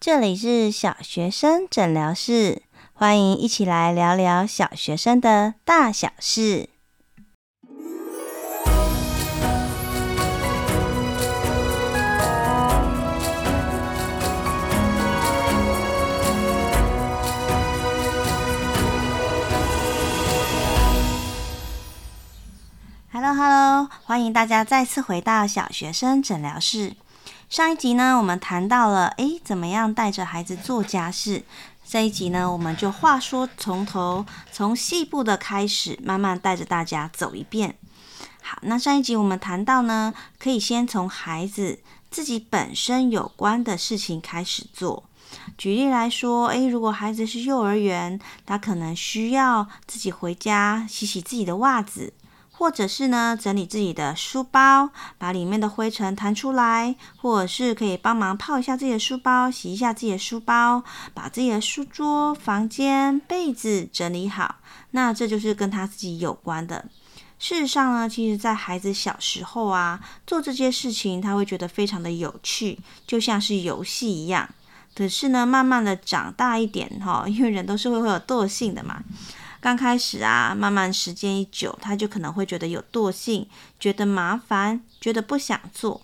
这里是小学生诊疗室，欢迎一起来聊聊小学生的大小事。Hello，Hello，欢迎大家再次回到小学生诊疗室。上一集呢，我们谈到了，诶，怎么样带着孩子做家事？这一集呢，我们就话说从头，从细部的开始，慢慢带着大家走一遍。好，那上一集我们谈到呢，可以先从孩子自己本身有关的事情开始做。举例来说，诶，如果孩子是幼儿园，他可能需要自己回家洗洗自己的袜子。或者是呢，整理自己的书包，把里面的灰尘弹出来；或者是可以帮忙泡一下自己的书包，洗一下自己的书包，把自己的书桌、房间、被子整理好。那这就是跟他自己有关的。事实上呢，其实在孩子小时候啊，做这些事情他会觉得非常的有趣，就像是游戏一样。可是呢，慢慢的长大一点哈，因为人都是会会有惰性的嘛。刚开始啊，慢慢时间一久，他就可能会觉得有惰性，觉得麻烦，觉得不想做。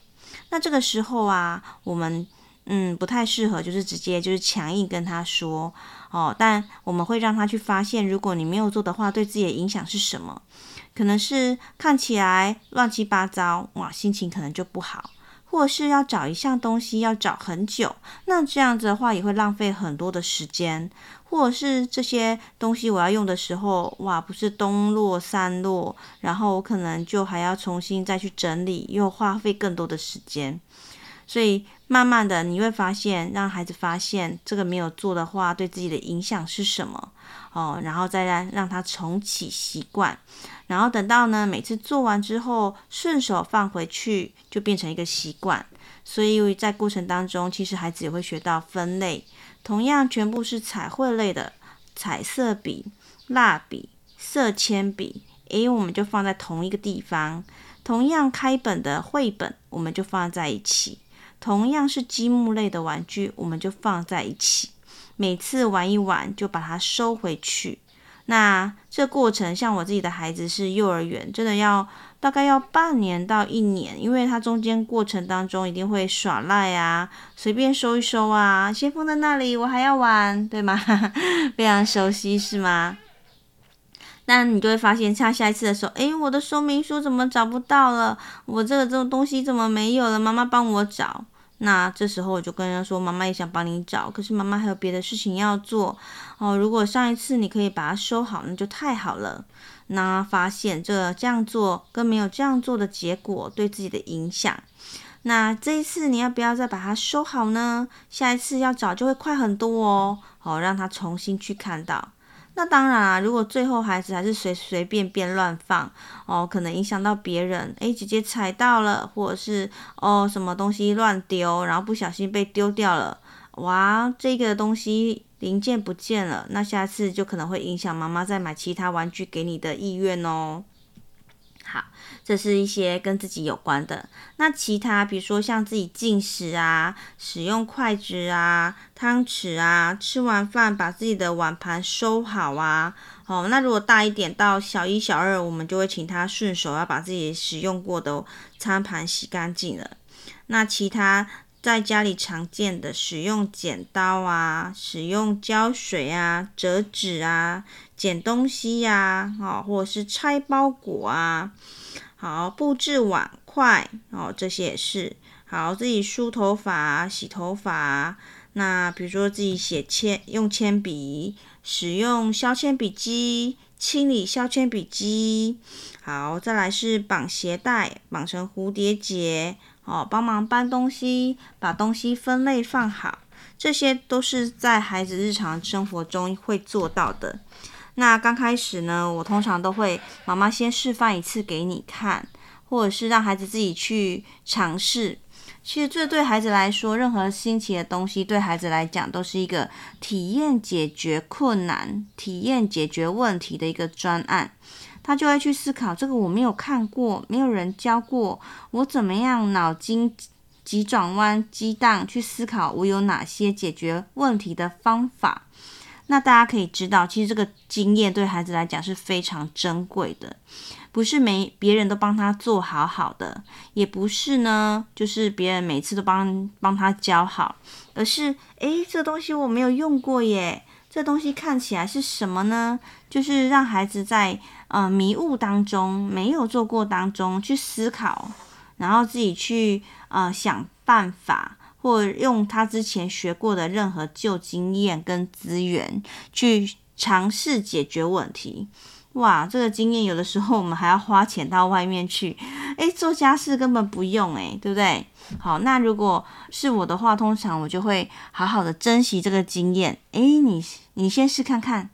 那这个时候啊，我们嗯不太适合，就是直接就是强硬跟他说哦。但我们会让他去发现，如果你没有做的话，对自己的影响是什么？可能是看起来乱七八糟，哇，心情可能就不好。或是要找一项东西要找很久，那这样子的话也会浪费很多的时间。或者是这些东西我要用的时候，哇，不是东落三落，然后我可能就还要重新再去整理，又花费更多的时间。所以慢慢的你会发现，让孩子发现这个没有做的话，对自己的影响是什么哦，然后再让让他重启习惯。然后等到呢，每次做完之后，顺手放回去，就变成一个习惯。所以在过程当中，其实孩子也会学到分类。同样，全部是彩绘类的，彩色笔、蜡笔、色铅笔，诶，我们就放在同一个地方。同样，开本的绘本，我们就放在一起。同样是积木类的玩具，我们就放在一起。每次玩一玩，就把它收回去。那这过程，像我自己的孩子是幼儿园，真的要大概要半年到一年，因为他中间过程当中一定会耍赖啊，随便收一收啊，先放在那里，我还要玩，对吗？非常熟悉是吗？那你就会发现，下下一次的时候，诶，我的说明书怎么找不到了？我这个这种东西怎么没有了？妈妈帮我找。那这时候我就跟人家说，妈妈也想帮你找，可是妈妈还有别的事情要做哦。如果上一次你可以把它收好，那就太好了。那发现这这样做跟没有这样做的结果对自己的影响，那这一次你要不要再把它收好呢？下一次要找就会快很多哦。好，让他重新去看到。那当然啊，如果最后孩子还是随随便便乱放哦，可能影响到别人，诶，姐姐踩到了，或者是哦什么东西乱丢，然后不小心被丢掉了，哇，这个东西零件不见了，那下次就可能会影响妈妈再买其他玩具给你的意愿哦。好，这是一些跟自己有关的。那其他，比如说像自己进食啊，使用筷子啊、汤匙啊，吃完饭把自己的碗盘收好啊。哦，那如果大一点到小一、小二，我们就会请他顺手要把自己使用过的餐盘洗干净了。那其他在家里常见的，使用剪刀啊，使用胶水啊，折纸啊。捡东西呀，哦，或者是拆包裹啊，好，布置碗筷哦，这些也是好，自己梳头发、洗头发。那比如说自己写铅，用铅笔，使用削铅笔机，清理削铅笔机。好，再来是绑鞋带，绑成蝴蝶结，哦，帮忙搬东西，把东西分类放好，这些都是在孩子日常生活中会做到的。那刚开始呢，我通常都会妈妈先示范一次给你看，或者是让孩子自己去尝试。其实这对孩子来说，任何新奇的东西对孩子来讲都是一个体验解决困难、体验解决问题的一个专案。他就会去思考，这个我没有看过，没有人教过，我怎么样脑筋急转弯、激荡去思考我有哪些解决问题的方法。那大家可以知道，其实这个经验对孩子来讲是非常珍贵的，不是每别人都帮他做好好的，也不是呢，就是别人每次都帮帮他教好，而是诶，这东西我没有用过耶，这东西看起来是什么呢？就是让孩子在呃迷雾当中，没有做过当中去思考，然后自己去呃想办法。或用他之前学过的任何旧经验跟资源去尝试解决问题，哇，这个经验有的时候我们还要花钱到外面去，诶，做家事根本不用，诶，对不对？好，那如果是我的话，通常我就会好好的珍惜这个经验，诶，你你先试看看，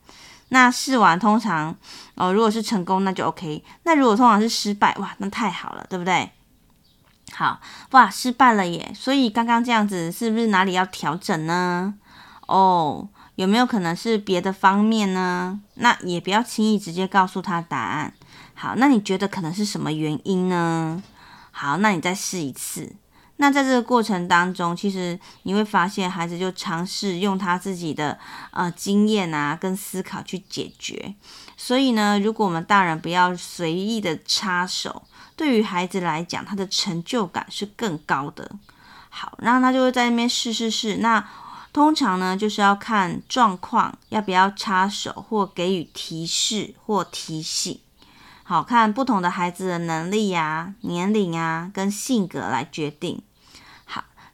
那试完通常哦，如果是成功那就 OK，那如果通常是失败，哇，那太好了，对不对？好哇，失败了耶！所以刚刚这样子是不是哪里要调整呢？哦，有没有可能是别的方面呢？那也不要轻易直接告诉他答案。好，那你觉得可能是什么原因呢？好，那你再试一次。那在这个过程当中，其实你会发现孩子就尝试用他自己的呃经验啊跟思考去解决。所以呢，如果我们大人不要随意的插手。对于孩子来讲，他的成就感是更高的。好，然后他就会在那边试试试。那通常呢，就是要看状况，要不要插手或给予提示或提醒。好，看不同的孩子的能力呀、年龄啊跟性格来决定。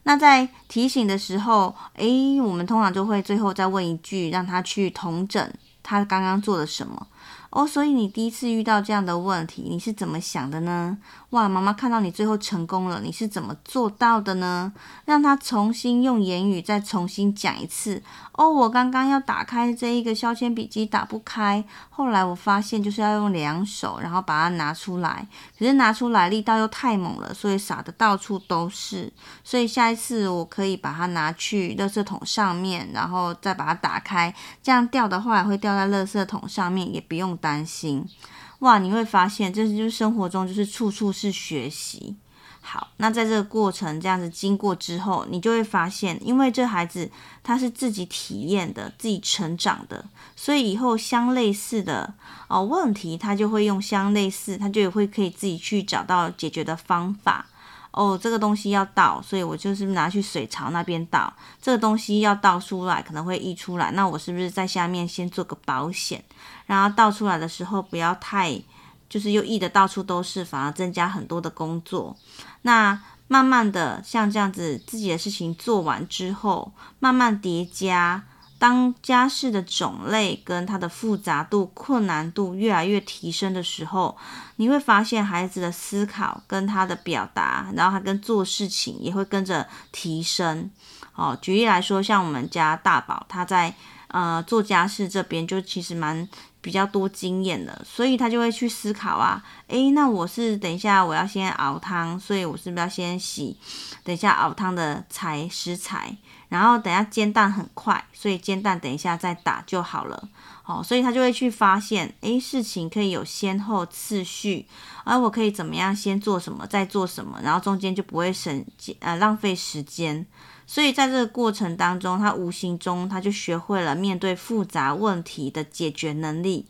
那在提醒的时候，诶，我们通常就会最后再问一句，让他去同整他刚刚做了什么。哦，所以你第一次遇到这样的问题，你是怎么想的呢？哇，妈妈看到你最后成功了，你是怎么做到的呢？让他重新用言语再重新讲一次。哦，我刚刚要打开这一个削铅笔机打不开，后来我发现就是要用两手，然后把它拿出来，可是拿出来力道又太猛了，所以洒的到处都是。所以下一次我可以把它拿去垃圾桶上面，然后再把它打开，这样掉的话会掉在垃圾桶上面，也不用。担心哇，你会发现，这就是生活中就是处处是学习。好，那在这个过程这样子经过之后，你就会发现，因为这孩子他是自己体验的、自己成长的，所以以后相类似的哦问题，他就会用相类似，他就会可以自己去找到解决的方法。哦，这个东西要倒，所以我就是拿去水槽那边倒。这个东西要倒出来，可能会溢出来，那我是不是在下面先做个保险？然后倒出来的时候不要太，就是又溢的到处都是，反而增加很多的工作。那慢慢的像这样子，自己的事情做完之后，慢慢叠加。当家事的种类跟它的复杂度、困难度越来越提升的时候，你会发现孩子的思考跟他的表达，然后他跟做事情也会跟着提升。哦，举例来说，像我们家大宝，他在呃做家事这边就其实蛮比较多经验的，所以他就会去思考啊，诶，那我是等一下我要先熬汤，所以我是不是要先洗？等一下熬汤的材食材。然后等下煎蛋很快，所以煎蛋等一下再打就好了。好，所以他就会去发现，诶，事情可以有先后次序，而我可以怎么样先做什么，再做什么，然后中间就不会省呃浪费时间。所以在这个过程当中，他无形中他就学会了面对复杂问题的解决能力。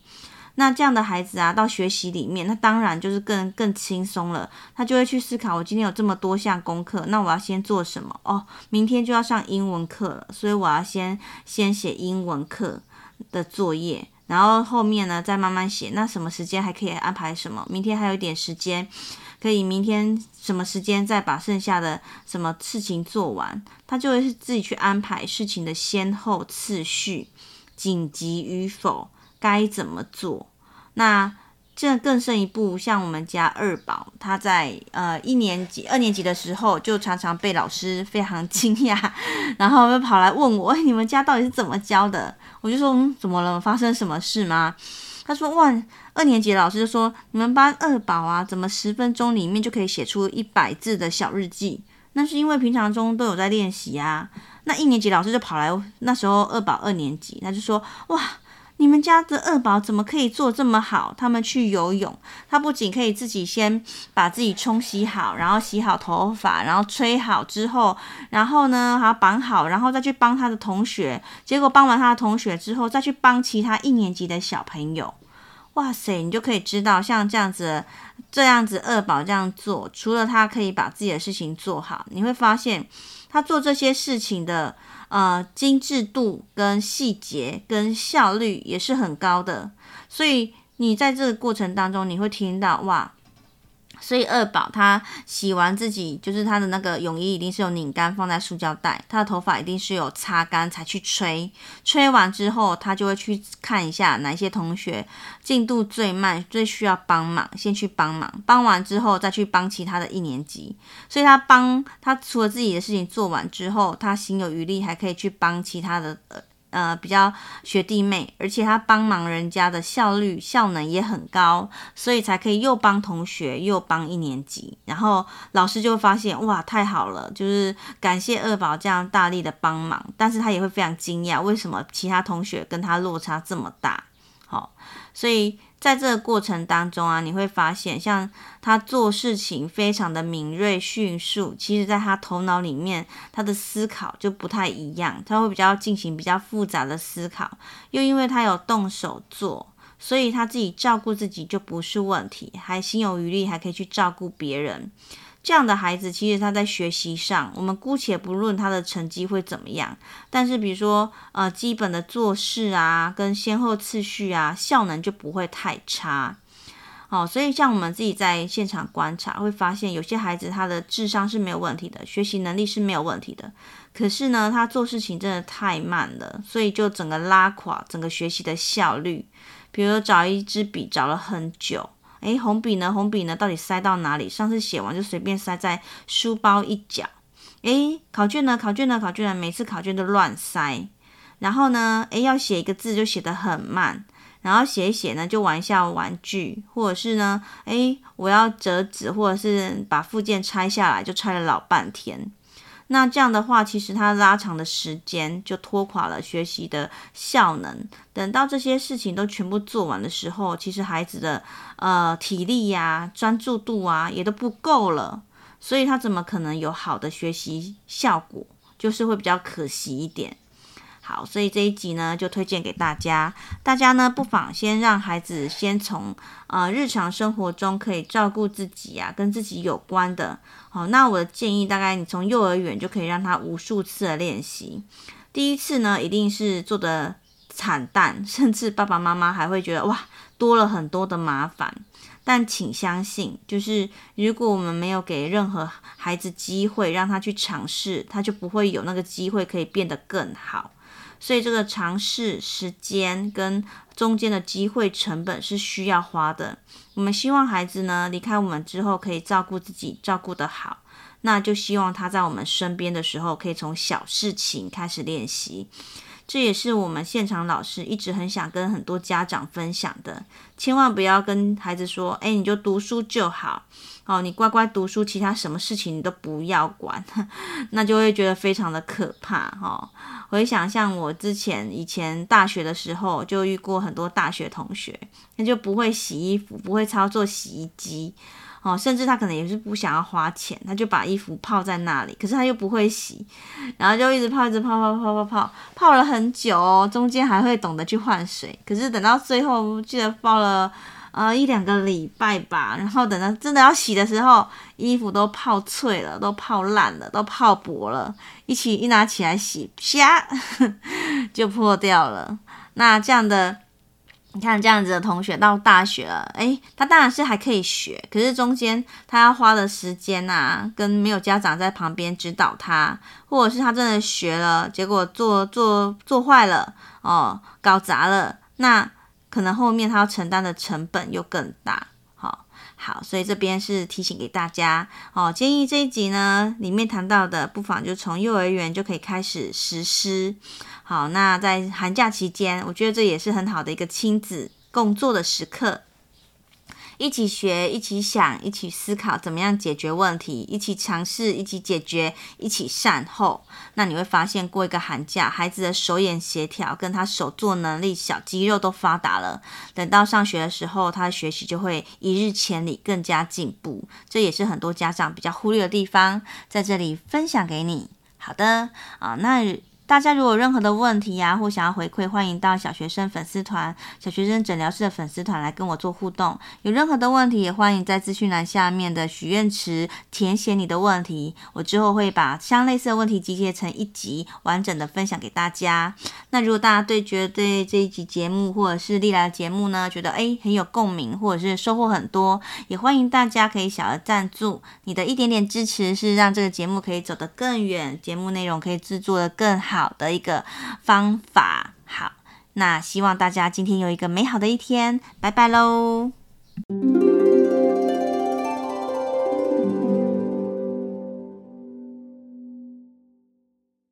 那这样的孩子啊，到学习里面，那当然就是更更轻松了。他就会去思考，我今天有这么多项功课，那我要先做什么？哦，明天就要上英文课了，所以我要先先写英文课的作业，然后后面呢再慢慢写。那什么时间还可以安排什么？明天还有一点时间，可以明天什么时间再把剩下的什么事情做完？他就会是自己去安排事情的先后次序，紧急与否。该怎么做？那这更胜一步，像我们家二宝，他在呃一年级、二年级的时候，就常常被老师非常惊讶，然后又跑来问我：“哎，你们家到底是怎么教的？”我就说：“嗯，怎么了？发生什么事吗？”他说：“哇，二年级的老师就说，你们班二宝啊，怎么十分钟里面就可以写出一百字的小日记？那是因为平常中都有在练习啊。那一年级老师就跑来，那时候二宝二年级，他就说：哇。”你们家的二宝怎么可以做这么好？他们去游泳，他不仅可以自己先把自己冲洗好，然后洗好头发，然后吹好之后，然后呢还要绑好，然后再去帮他的同学。结果帮完他的同学之后，再去帮其他一年级的小朋友。哇塞，你就可以知道，像这样子，这样子二宝这样做，除了他可以把自己的事情做好，你会发现他做这些事情的。呃，精致度跟细节跟效率也是很高的，所以你在这个过程当中，你会听到哇。所以二宝他洗完自己，就是他的那个泳衣一定是有拧干放在塑胶袋，他的头发一定是有擦干才去吹，吹完之后他就会去看一下哪些同学进度最慢，最需要帮忙，先去帮忙，帮完之后再去帮其他的一年级。所以他帮他除了自己的事情做完之后，他心有余力还可以去帮其他的。呃，比较学弟妹，而且他帮忙人家的效率效能也很高，所以才可以又帮同学又帮一年级，然后老师就会发现哇，太好了，就是感谢二宝这样大力的帮忙，但是他也会非常惊讶，为什么其他同学跟他落差这么大？所以。在这个过程当中啊，你会发现，像他做事情非常的敏锐迅速，其实在他头脑里面，他的思考就不太一样，他会比较进行比较复杂的思考，又因为他有动手做，所以他自己照顾自己就不是问题，还心有余力，还可以去照顾别人。这样的孩子，其实他在学习上，我们姑且不论他的成绩会怎么样，但是比如说，呃，基本的做事啊，跟先后次序啊，效能就不会太差。哦，所以像我们自己在现场观察，会发现有些孩子他的智商是没有问题的，学习能力是没有问题的，可是呢，他做事情真的太慢了，所以就整个拉垮整个学习的效率。比如找一支笔找了很久。诶，红笔呢？红笔呢？到底塞到哪里？上次写完就随便塞在书包一角。诶，考卷呢？考卷呢？考卷呢？每次考卷都乱塞。然后呢？诶，要写一个字就写得很慢。然后写一写呢，就玩一下玩具，或者是呢，诶，我要折纸，或者是把附件拆下来，就拆了老半天。那这样的话，其实他拉长的时间就拖垮了学习的效能。等到这些事情都全部做完的时候，其实孩子的呃体力呀、专注度啊也都不够了，所以他怎么可能有好的学习效果？就是会比较可惜一点。好，所以这一集呢，就推荐给大家。大家呢，不妨先让孩子先从呃日常生活中可以照顾自己啊，跟自己有关的。好，那我的建议，大概你从幼儿园就可以让他无数次的练习。第一次呢，一定是做的惨淡，甚至爸爸妈妈还会觉得哇，多了很多的麻烦。但请相信，就是如果我们没有给任何孩子机会让他去尝试，他就不会有那个机会可以变得更好。所以这个尝试时间跟中间的机会成本是需要花的。我们希望孩子呢，离开我们之后可以照顾自己，照顾得好，那就希望他在我们身边的时候可以从小事情开始练习。这也是我们现场老师一直很想跟很多家长分享的。千万不要跟孩子说：“哎，你就读书就好。”哦，你乖乖读书，其他什么事情你都不要管，那就会觉得非常的可怕哦。回想像我之前以前大学的时候，就遇过很多大学同学，他就不会洗衣服，不会操作洗衣机，哦，甚至他可能也是不想要花钱，他就把衣服泡在那里，可是他又不会洗，然后就一直泡，一直泡，泡泡泡泡泡，了很久哦，中间还会懂得去换水，可是等到最后，记得泡了。呃，一两个礼拜吧，然后等到真的要洗的时候，衣服都泡脆了，都泡烂了，都泡薄了，一起一拿起来洗，啪，就破掉了。那这样的，你看这样子的同学到大学了，诶，他当然是还可以学，可是中间他要花的时间啊，跟没有家长在旁边指导他，或者是他真的学了，结果做做做坏了，哦，搞砸了，那。可能后面他要承担的成本又更大，好，好，所以这边是提醒给大家哦。建议这一集呢，里面谈到的，不妨就从幼儿园就可以开始实施。好，那在寒假期间，我觉得这也是很好的一个亲子共作的时刻。一起学，一起想，一起思考怎么样解决问题，一起尝试，一起解决，一起善后。那你会发现，过一个寒假，孩子的手眼协调跟他手作能力、小肌肉都发达了。等到上学的时候，他的学习就会一日千里，更加进步。这也是很多家长比较忽略的地方，在这里分享给你。好的，啊，那。大家如果有任何的问题呀、或想要回馈，欢迎到小学生粉丝团、小学生诊疗室的粉丝团来跟我做互动。有任何的问题，也欢迎在资讯栏下面的许愿池填写你的问题。我之后会把相类似的问题集结成一集，完整的分享给大家。那如果大家对觉得对这一集节目或者是历来的节目呢，觉得诶很有共鸣，或者是收获很多，也欢迎大家可以小额赞助。你的一点点支持是让这个节目可以走得更远，节目内容可以制作得更好。好的一个方法，好，那希望大家今天有一个美好的一天，拜拜喽。